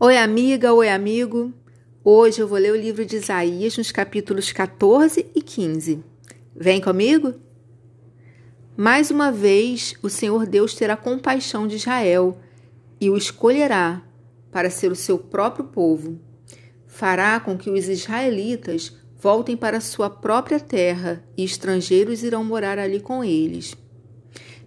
Oi, amiga, oi, amigo. Hoje eu vou ler o livro de Isaías nos capítulos 14 e 15. Vem comigo? Mais uma vez, o Senhor Deus terá compaixão de Israel e o escolherá para ser o seu próprio povo. Fará com que os israelitas voltem para sua própria terra e estrangeiros irão morar ali com eles.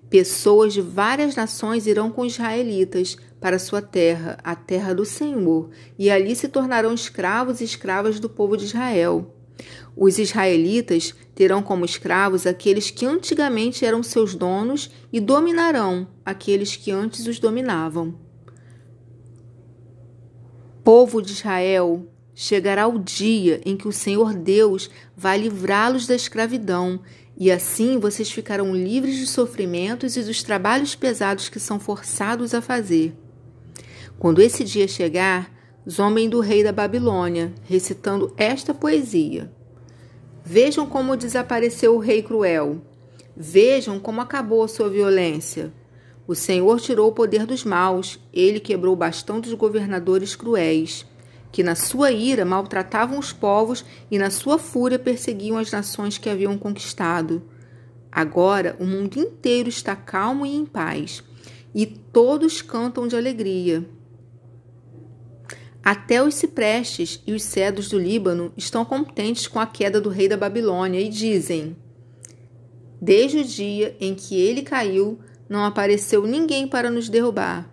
Pessoas de várias nações irão com os israelitas para sua terra, a terra do Senhor, e ali se tornarão escravos e escravas do povo de Israel. Os israelitas terão como escravos aqueles que antigamente eram seus donos e dominarão aqueles que antes os dominavam. Povo de Israel, chegará o dia em que o Senhor Deus vai livrá-los da escravidão e assim vocês ficarão livres dos sofrimentos e dos trabalhos pesados que são forçados a fazer. Quando esse dia chegar, zombem do rei da Babilônia, recitando esta poesia. Vejam como desapareceu o rei cruel. Vejam como acabou a sua violência. O Senhor tirou o poder dos maus, ele quebrou o bastão dos governadores cruéis que na sua ira maltratavam os povos e na sua fúria perseguiam as nações que haviam conquistado. Agora o mundo inteiro está calmo e em paz, e todos cantam de alegria. Até os ciprestes e os cedros do Líbano estão contentes com a queda do rei da Babilônia e dizem: Desde o dia em que ele caiu, não apareceu ninguém para nos derrubar.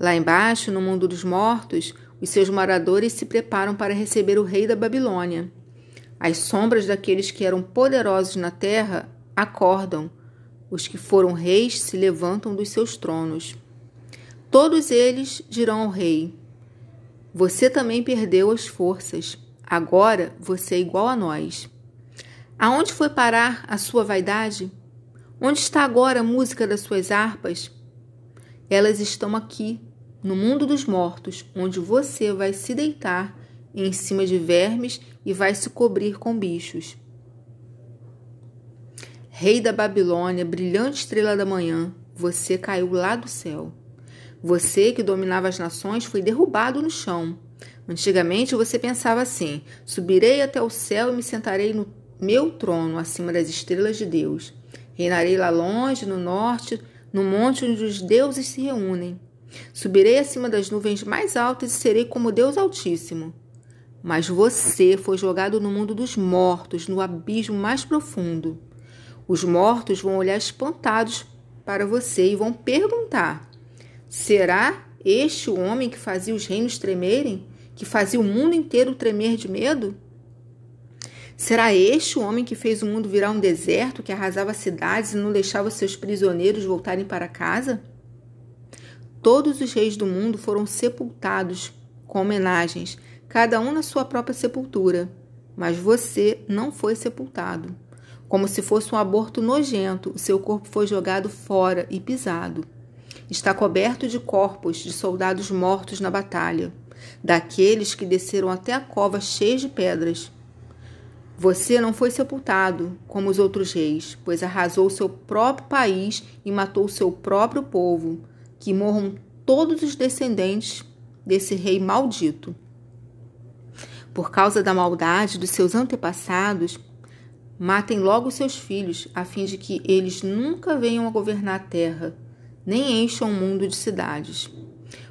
Lá embaixo, no mundo dos mortos, os seus moradores se preparam para receber o rei da Babilônia. As sombras daqueles que eram poderosos na terra acordam. Os que foram reis se levantam dos seus tronos. Todos eles dirão ao rei: Você também perdeu as forças. Agora você é igual a nós. Aonde foi parar a sua vaidade? Onde está agora a música das suas harpas? Elas estão aqui, no mundo dos mortos, onde você vai se deitar em cima de vermes e vai se cobrir com bichos. Rei da Babilônia, brilhante estrela da manhã, você caiu lá do céu. Você que dominava as nações foi derrubado no chão. Antigamente você pensava assim: subirei até o céu e me sentarei no meu trono acima das estrelas de Deus. Reinarei lá longe, no norte, no monte onde os deuses se reúnem. Subirei acima das nuvens mais altas e serei como Deus Altíssimo. Mas você foi jogado no mundo dos mortos, no abismo mais profundo. Os mortos vão olhar espantados para você e vão perguntar: será este o homem que fazia os reinos tremerem? Que fazia o mundo inteiro tremer de medo? Será este o homem que fez o mundo virar um deserto, que arrasava cidades e não deixava seus prisioneiros voltarem para casa? Todos os reis do mundo foram sepultados com homenagens, cada um na sua própria sepultura. Mas você não foi sepultado. Como se fosse um aborto nojento, o seu corpo foi jogado fora e pisado. Está coberto de corpos de soldados mortos na batalha, daqueles que desceram até a cova cheios de pedras. Você não foi sepultado como os outros reis, pois arrasou seu próprio país e matou seu próprio povo que morram todos os descendentes desse rei maldito. Por causa da maldade dos seus antepassados, matem logo seus filhos, a fim de que eles nunca venham a governar a terra, nem encham o mundo de cidades.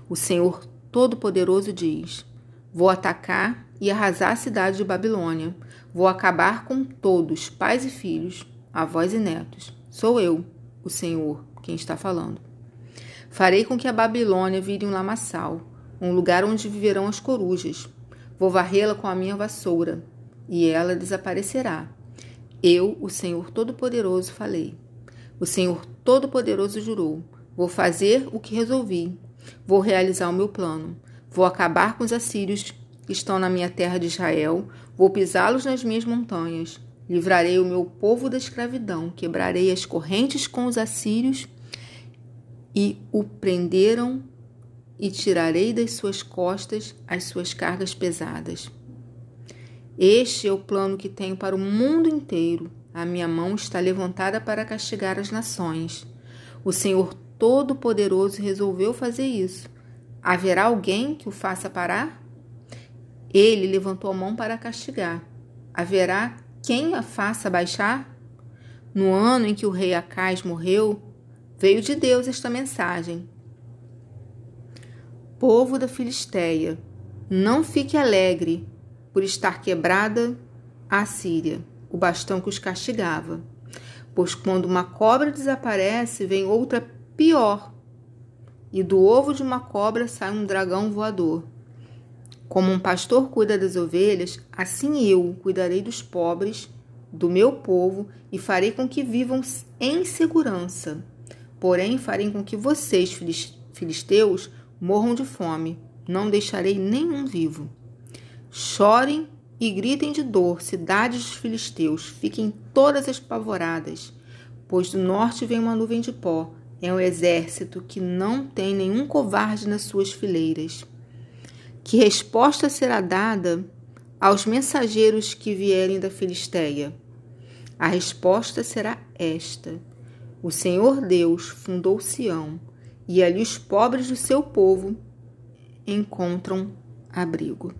O Senhor Todo-Poderoso diz: Vou atacar e arrasar a cidade de Babilônia. Vou acabar com todos, pais e filhos, avós e netos. Sou eu, o Senhor, quem está falando. Farei com que a Babilônia vire um lamaçal, um lugar onde viverão as corujas. Vou varrê-la com a minha vassoura, e ela desaparecerá. Eu, o Senhor Todo-Poderoso, falei. O Senhor Todo-Poderoso jurou: Vou fazer o que resolvi. Vou realizar o meu plano. Vou acabar com os assírios que estão na minha terra de Israel. Vou pisá-los nas minhas montanhas. Livrarei o meu povo da escravidão. Quebrarei as correntes com os assírios e o prenderam, e tirarei das suas costas as suas cargas pesadas. Este é o plano que tenho para o mundo inteiro. A minha mão está levantada para castigar as nações. O Senhor Todo-Poderoso resolveu fazer isso. Haverá alguém que o faça parar? Ele levantou a mão para castigar. Haverá quem a faça baixar? No ano em que o rei Acais morreu, veio de Deus esta mensagem: Povo da Filisteia, não fique alegre por estar quebrada a Síria, o bastão que os castigava. Pois quando uma cobra desaparece, vem outra pior, e do ovo de uma cobra sai um dragão voador. Como um pastor cuida das ovelhas, assim eu cuidarei dos pobres, do meu povo, e farei com que vivam em segurança. Porém, farei com que vocês, filisteus, morram de fome. Não deixarei nenhum vivo. Chorem e gritem de dor, cidades dos filisteus, fiquem todas espavoradas, pois do norte vem uma nuvem de pó. É um exército que não tem nenhum covarde nas suas fileiras. Que resposta será dada aos mensageiros que vierem da Filisteia? A resposta será esta: O Senhor Deus fundou Sião, e ali os pobres do seu povo encontram abrigo.